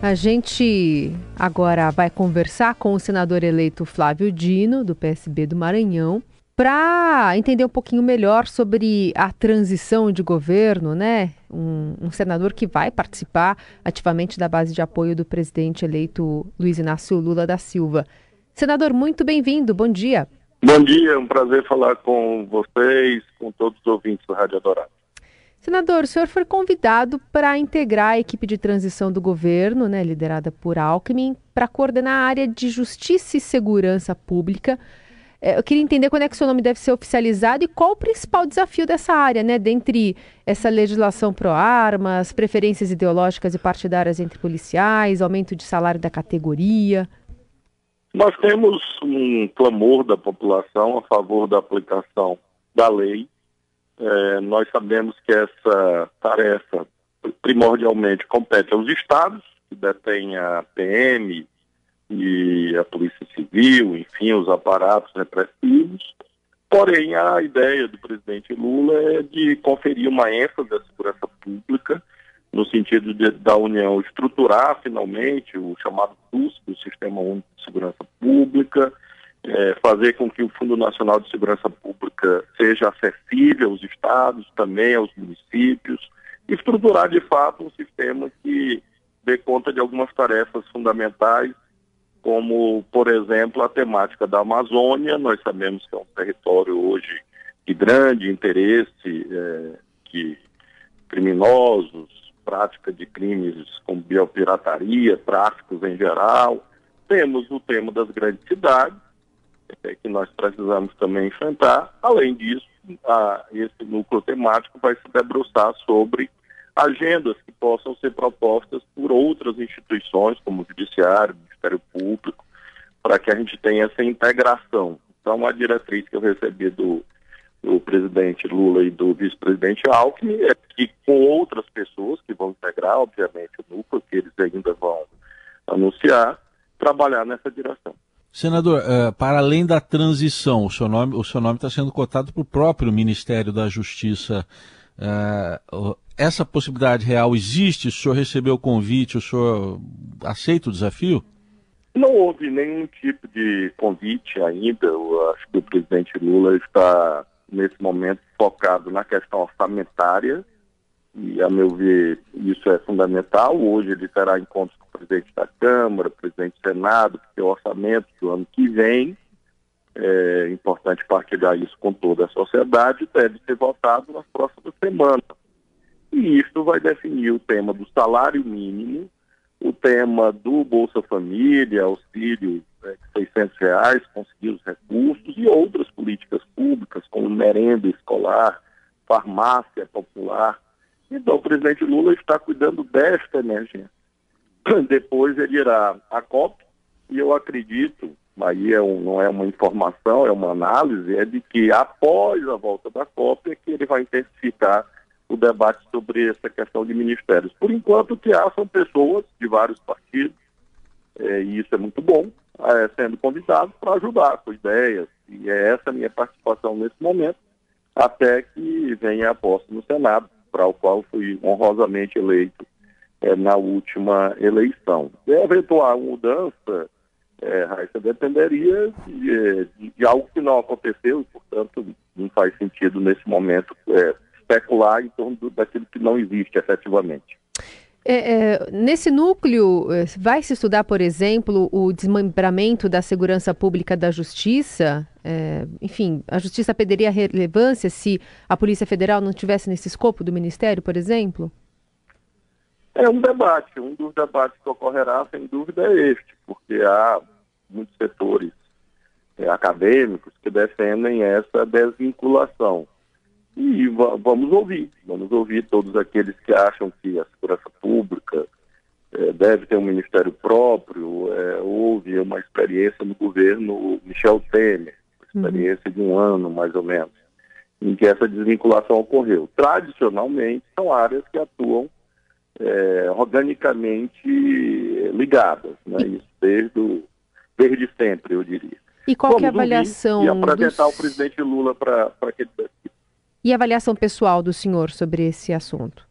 A gente agora vai conversar com o senador eleito Flávio Dino, do PSB do Maranhão, para entender um pouquinho melhor sobre a transição de governo, né? Um, um, senador que vai participar ativamente da base de apoio do presidente eleito Luiz Inácio Lula da Silva. Senador, muito bem-vindo, bom dia. Bom dia, é um prazer falar com vocês, com todos os ouvintes do Rádio Dourado. Senador, o senhor foi convidado para integrar a equipe de transição do governo, né, liderada por Alckmin, para coordenar a área de justiça e segurança pública. É, eu queria entender quando é que o seu nome deve ser oficializado e qual o principal desafio dessa área, né, dentre essa legislação pró-armas, preferências ideológicas e partidárias entre policiais, aumento de salário da categoria. Nós temos um clamor da população a favor da aplicação da lei é, nós sabemos que essa tarefa primordialmente compete aos estados, que detêm a PM e a Polícia Civil, enfim, os aparatos repressivos. Porém, a ideia do presidente Lula é de conferir uma ênfase à segurança pública, no sentido de, da União estruturar finalmente o chamado CUSP, o Sistema Único de Segurança Pública, é, fazer com que o Fundo Nacional de Segurança Pública seja acessível aos estados, também aos municípios, e estruturar de fato um sistema que dê conta de algumas tarefas fundamentais, como, por exemplo, a temática da Amazônia. Nós sabemos que é um território hoje de grande interesse, é, que criminosos, prática de crimes como biopirataria, tráficos em geral. Temos o tema das grandes cidades, é, que nós precisamos também enfrentar. Além disso, a, esse núcleo temático vai se debruçar sobre agendas que possam ser propostas por outras instituições, como o Judiciário, o Ministério Público, para que a gente tenha essa integração. Então, a diretriz que eu recebi do, do presidente Lula e do vice-presidente Alckmin é que, com outras pessoas que vão integrar, obviamente, o núcleo, que eles ainda vão anunciar, trabalhar nessa direção. Senador, uh, para além da transição, o seu nome está sendo cotado para o próprio Ministério da Justiça. Uh, essa possibilidade real existe? O senhor recebeu o convite? O senhor aceita o desafio? Não houve nenhum tipo de convite ainda. Eu acho que o presidente Lula está, nesse momento, focado na questão orçamentária e, a meu ver, isso é fundamental. Hoje ele terá encontros com presidente da Câmara, presidente do Senado, porque o orçamento do ano que vem, é importante partilhar isso com toda a sociedade, deve ser votado nas próximas semanas. E isso vai definir o tema do salário mínimo, o tema do Bolsa Família, auxílio é, de 600 reais, conseguir os recursos e outras políticas públicas, como merenda escolar, farmácia popular, então, o presidente Lula está cuidando desta emergência. Depois ele irá à COP, e eu acredito, aí é um, não é uma informação, é uma análise, é de que após a volta da COP é que ele vai intensificar o debate sobre essa questão de ministérios. Por enquanto, o que há são pessoas de vários partidos, é, e isso é muito bom, é, sendo convidados para ajudar com ideias, e é essa a minha participação nesse momento, até que venha a posse no Senado para o qual fui honrosamente eleito é, na última eleição. E eventual mudança, é, Raíssa, dependeria de, de, de, algo que não aconteceu e, portanto, não faz sentido nesse momento é, especular em torno do, daquilo que não existe efetivamente. É, é, nesse núcleo, é, vai se estudar, por exemplo, o desmembramento da segurança pública da justiça? É, enfim, a justiça perderia relevância se a Polícia Federal não tivesse nesse escopo do Ministério, por exemplo? É um debate. Um dos debates que ocorrerá, sem dúvida, é este, porque há muitos setores é, acadêmicos que defendem essa desvinculação. E vamos ouvir, vamos ouvir todos aqueles que acham que a segurança pública é, deve ter um ministério próprio. É, houve uma experiência no governo Michel Temer, uhum. experiência uhum. de um ano mais ou menos, em que essa desvinculação ocorreu. Tradicionalmente, são áreas que atuam é, organicamente ligadas, né? isso desde, desde sempre, eu diria. E qual Vamos é a avaliação? E apresentar dos... o presidente Lula para que ele e a avaliação pessoal do senhor sobre esse assunto?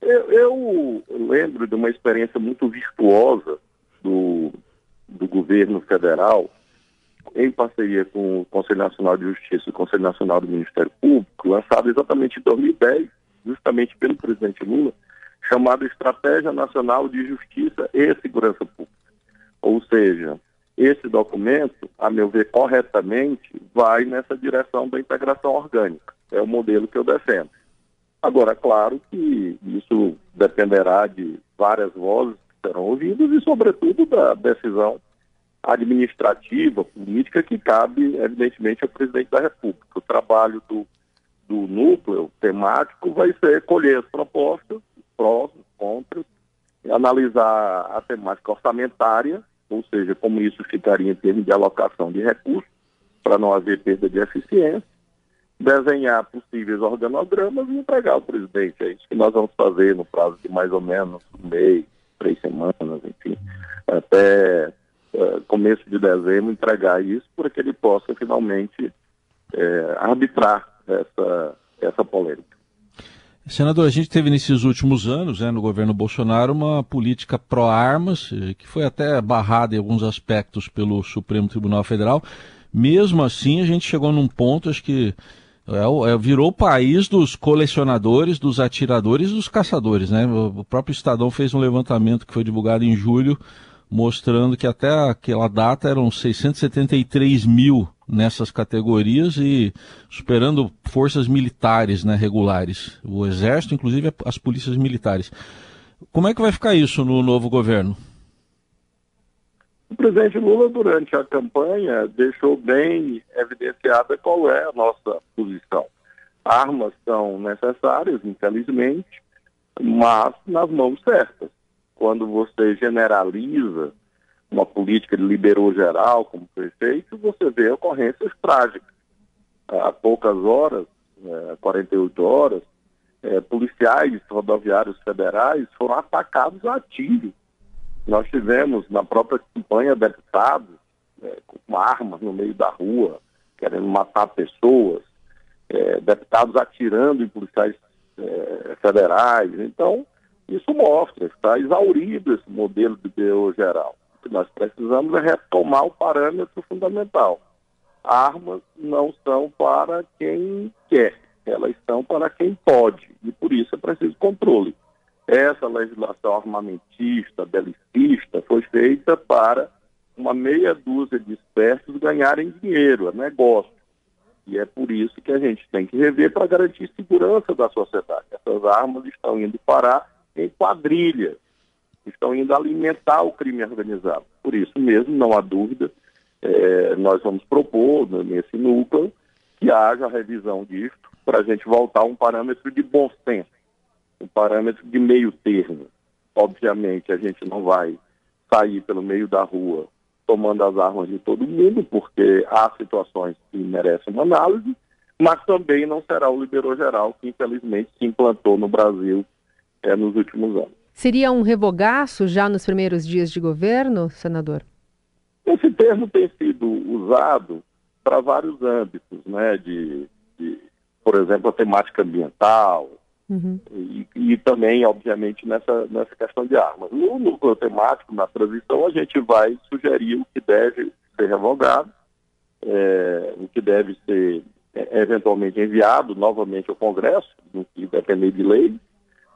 Eu, eu, lembro de uma experiência muito virtuosa do, do governo federal, em parceria com o Conselho Nacional de Justiça e o Conselho Nacional do Ministério Público, lançado exatamente em 2010, justamente pelo presidente Lula, chamado Estratégia Nacional de Justiça e Segurança Pública. Ou seja, esse documento, a meu ver, corretamente, vai nessa direção da integração orgânica. É o modelo que eu defendo. Agora, é claro que isso dependerá de várias vozes que serão ouvidas e, sobretudo, da decisão administrativa, política, que cabe, evidentemente, ao presidente da República. O trabalho do, do núcleo temático vai ser colher as propostas, prós, contras, analisar a temática orçamentária ou seja, como isso ficaria em termos de alocação de recursos, para não haver perda de eficiência, desenhar possíveis organogramas e entregar ao presidente. É isso que nós vamos fazer no prazo de mais ou menos um mês, três semanas, enfim, até uh, começo de dezembro, entregar isso para que ele possa finalmente uh, arbitrar essa, essa polêmica. Senador, a gente teve nesses últimos anos, né, no governo Bolsonaro, uma política pró-armas, eh, que foi até barrada em alguns aspectos pelo Supremo Tribunal Federal. Mesmo assim, a gente chegou num ponto, acho que é, é, virou o país dos colecionadores, dos atiradores e dos caçadores. Né? O próprio Estadão fez um levantamento que foi divulgado em julho, mostrando que até aquela data eram 673 mil nessas categorias e superando forças militares né, regulares, o exército, inclusive as polícias militares. Como é que vai ficar isso no novo governo? O presidente Lula, durante a campanha, deixou bem evidenciada qual é a nossa posição. Armas são necessárias, infelizmente, mas nas mãos certas. Quando você generaliza uma política de liberou geral, como foi feito, você vê ocorrências trágicas. Há poucas horas, é, 48 horas, é, policiais rodoviários federais foram atacados a tiro. Nós tivemos na própria campanha deputados é, com armas no meio da rua, querendo matar pessoas, é, deputados atirando em policiais é, federais. Então, isso mostra, está exaurido esse modelo de BO geral que nós precisamos é retomar o parâmetro fundamental. Armas não são para quem quer, elas são para quem pode, e por isso é preciso controle. Essa legislação armamentista, belicista, foi feita para uma meia dúzia de espertos ganharem dinheiro, é negócio. E é por isso que a gente tem que rever para garantir segurança da sociedade. Essas armas estão indo parar em quadrilhas, estão indo alimentar o crime organizado. Por isso mesmo, não há dúvida, é, nós vamos propor né, nesse núcleo que haja revisão disso para a gente voltar a um parâmetro de bom senso, um parâmetro de meio termo. Obviamente, a gente não vai sair pelo meio da rua tomando as armas de todo mundo, porque há situações que merecem uma análise, mas também não será o liberou geral que infelizmente se implantou no Brasil é, nos últimos anos. Seria um revogaço já nos primeiros dias de governo, senador? Esse termo tem sido usado para vários âmbitos, né? De, de, por exemplo, a temática ambiental uhum. e, e, também, obviamente, nessa, nessa questão de armas. No núcleo temático, na transição, a gente vai sugerir o que deve ser revogado, é, o que deve ser é, eventualmente enviado novamente ao Congresso, no que depender de lei,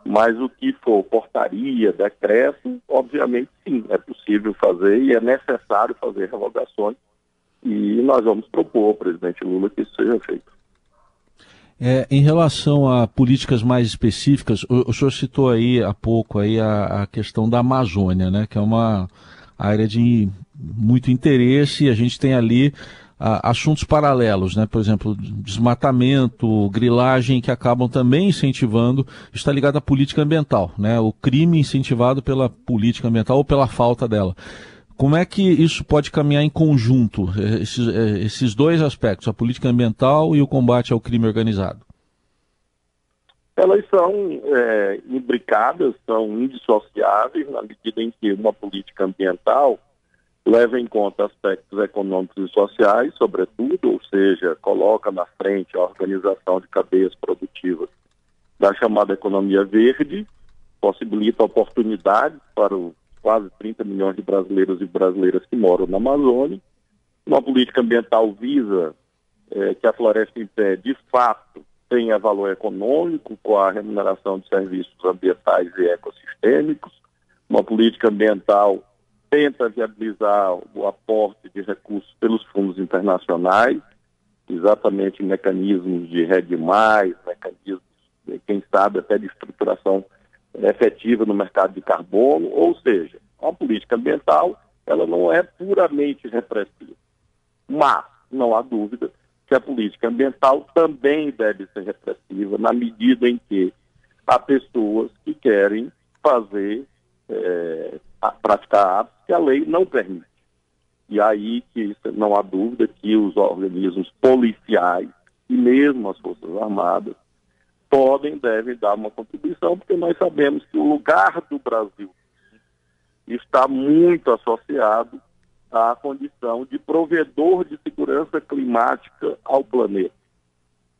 mas o que for portaria, decreto, obviamente sim, é possível fazer e é necessário fazer revogações. E nós vamos propor ao presidente Lula que isso seja feito. É, em relação a políticas mais específicas, o, o senhor citou aí há pouco aí a, a, questão da Amazônia, né, que é uma área de muito interesse e a gente tem ali assuntos paralelos, né? por exemplo, desmatamento, grilagem, que acabam também incentivando, está ligado à política ambiental, né? o crime incentivado pela política ambiental ou pela falta dela. Como é que isso pode caminhar em conjunto, esses, esses dois aspectos, a política ambiental e o combate ao crime organizado? Elas são é, imbricadas, são indissociáveis, na medida em que uma política ambiental leva em conta aspectos econômicos e sociais, sobretudo, ou seja, coloca na frente a organização de cadeias produtivas da chamada economia verde, possibilita oportunidades para os quase 30 milhões de brasileiros e brasileiras que moram na Amazônia. Uma política ambiental visa é, que a floresta em pé, de fato, tenha valor econômico com a remuneração de serviços ambientais e ecossistêmicos. Uma política ambiental tenta viabilizar o aporte de recursos pelos fundos internacionais, exatamente mecanismos de rede mais, mecanismos, quem sabe, até de estruturação efetiva no mercado de carbono, ou seja, a política ambiental ela não é puramente repressiva. Mas, não há dúvida que a política ambiental também deve ser repressiva na medida em que há pessoas que querem fazer, é, praticar atos que a lei não permite. E aí que não há dúvida que os organismos policiais e mesmo as Forças Armadas podem, devem dar uma contribuição, porque nós sabemos que o lugar do Brasil está muito associado à condição de provedor de segurança climática ao planeta.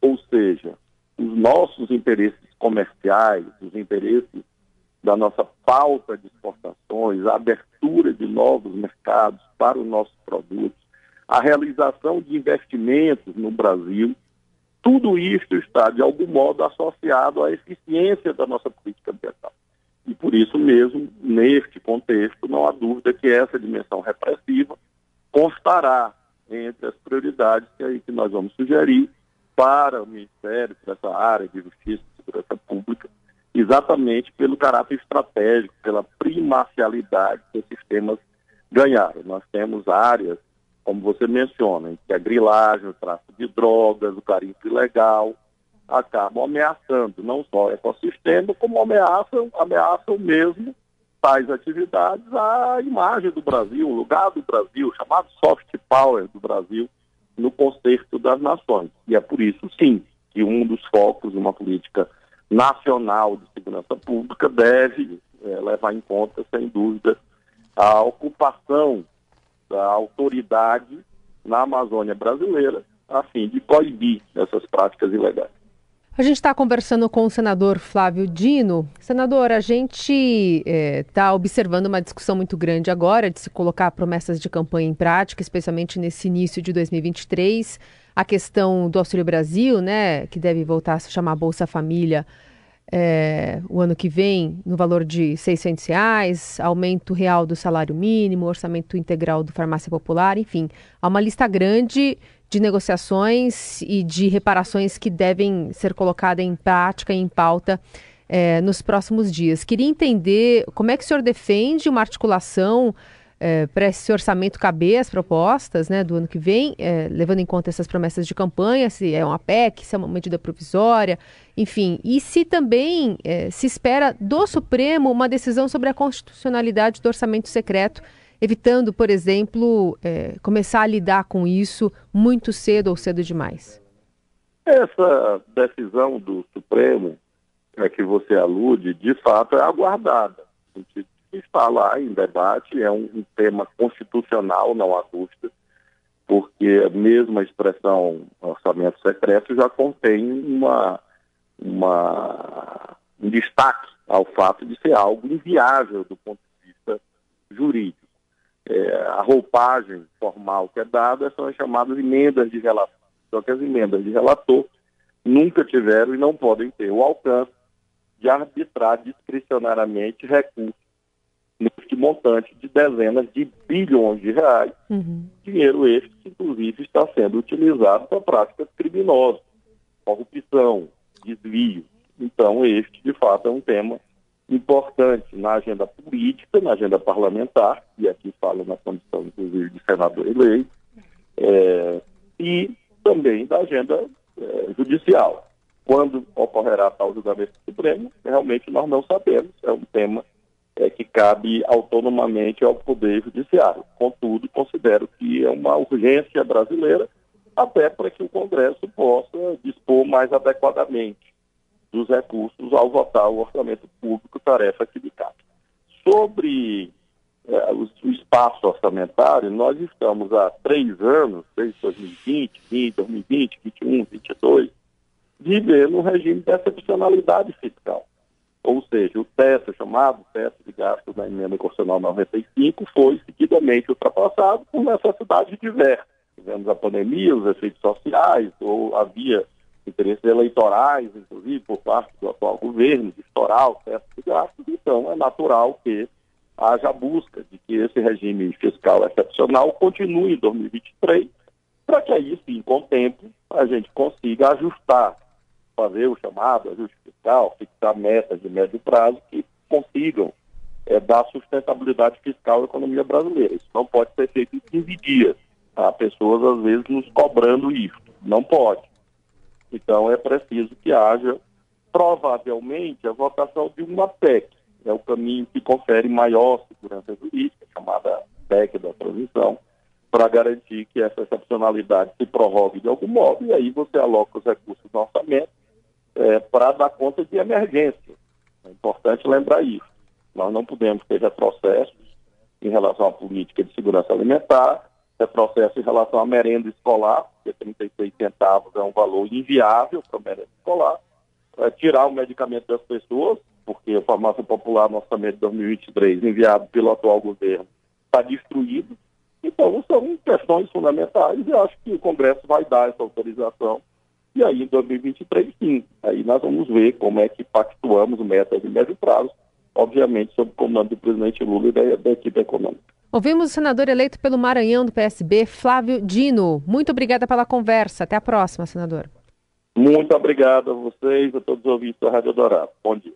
Ou seja, os nossos interesses comerciais, os interesses da nossa pauta de exportações, a abertura de novos mercados para os nossos produtos, a realização de investimentos no Brasil, tudo isso está, de algum modo, associado à eficiência da nossa política ambiental. E por isso mesmo, neste contexto, não há dúvida que essa dimensão repressiva constará entre as prioridades que, aí, que nós vamos sugerir para o Ministério, para essa área de Justiça e Segurança Pública, exatamente pelo caráter estratégico, pela primacialidade que esses temas ganharam. Nós temos áreas, como você menciona, em que a grilagem, o tráfico de drogas, o garimpo ilegal, acabam ameaçando não só o ecossistema, como ameaçam, ameaçam mesmo tais atividades à imagem do Brasil, o lugar do Brasil, chamado soft power do Brasil no contexto das nações. E é por isso, sim, que um dos focos de uma política nacional de segurança pública deve é, levar em conta, sem dúvida, a ocupação da autoridade na Amazônia brasileira, a fim de coibir essas práticas ilegais. A gente está conversando com o senador Flávio Dino. Senador, a gente está é, observando uma discussão muito grande agora de se colocar promessas de campanha em prática, especialmente nesse início de 2023. A questão do Auxílio Brasil, né, que deve voltar a se chamar Bolsa Família é, o ano que vem, no valor de 600 reais, aumento real do salário mínimo, orçamento integral do Farmácia Popular, enfim, há uma lista grande de negociações e de reparações que devem ser colocadas em prática e em pauta é, nos próximos dias. Queria entender como é que o senhor defende uma articulação é, para esse orçamento caber as propostas né, do ano que vem, é, levando em conta essas promessas de campanha, se é uma PEC, se é uma medida provisória, enfim, e se também se espera do Supremo uma decisão sobre a constitucionalidade do orçamento secreto evitando, por exemplo, é, começar a lidar com isso muito cedo ou cedo demais? Essa decisão do Supremo a que você alude, de fato, é aguardada. A gente está lá em debate, é um, um tema constitucional, não há porque a mesma expressão orçamento secreto já contém uma, uma, um destaque ao fato de ser algo inviável do ponto de vista jurídico é, a roupagem formal que é dada são as chamadas emendas de relator. Só que as emendas de relator nunca tiveram e não podem ter o alcance de arbitrar discricionariamente recursos neste montante de dezenas de bilhões de reais. Uhum. Dinheiro este que, inclusive, está sendo utilizado para práticas criminosas, corrupção, desvio. Então, este, de fato, é um tema importante na agenda política, na agenda parlamentar, e aqui falo na condição, inclusive, de senador eleito, é, e também da agenda é, judicial. Quando ocorrerá tal julgamento supremo, realmente nós não sabemos, é um tema é, que cabe autonomamente ao Poder Judiciário. Contudo, considero que é uma urgência brasileira, até para que o Congresso possa dispor mais adequadamente dos recursos ao votar o orçamento público, tarefa que lhe cabe. Sobre é, o, o, espaço orçamentário, nós estamos há três anos, desde 2020, 20, 2020, 2021, 2022, vivendo um regime de excepcionalidade fiscal. ou seja, o teto, chamado teto de gastos da emenda constitucional 95, foi seguidamente ultrapassado por necessidades diversas. Tivemos a pandemia, os efeitos sociais, ou havia interesses eleitorais, inclusive por parte do atual governo, de estourar o teto de gastos, então é natural que haja busca de que esse regime fiscal excepcional continue em 2023, para que aí sim, com o tempo, a gente consiga ajustar, fazer o chamado ajuste fiscal, fixar metas de médio prazo que consigam é, dar sustentabilidade fiscal à economia brasileira. Isso não pode ser feito em 15 dias. Há pessoas, às vezes, nos cobrando isso. Não pode. Então, é preciso que haja, provavelmente, a votação de uma PEC. É o caminho que confere maior segurança jurídica, chamada PEC da transição, para garantir que essa excepcionalidade se prorrogue de algum modo, e aí você aloca os recursos no orçamento é, para dar conta de emergência. É importante lembrar isso. Nós não podemos ter retrocessos em relação à política de segurança alimentar, retrocesso em relação à merenda escolar, porque 36 centavos é um valor inviável para a merenda escolar, é, tirar o medicamento das pessoas, porque a farmácia popular no orçamento de 2023, enviado pelo atual governo, está destruído. Então, são questões fundamentais e acho que o Congresso vai dar essa autorização e aí, em 2023, sim, aí nós vamos ver como é que pactuamos metas de médio prazo, obviamente sob o comando do presidente Lula e da, da equipe econômica. Ouvimos o senador eleito pelo Maranhão do PSB, Flávio Dino. Muito obrigada pela conversa. Até a próxima, senador. Muito obrigado a vocês, a todos os ouvintes da Rádio Dourado. Bom dia.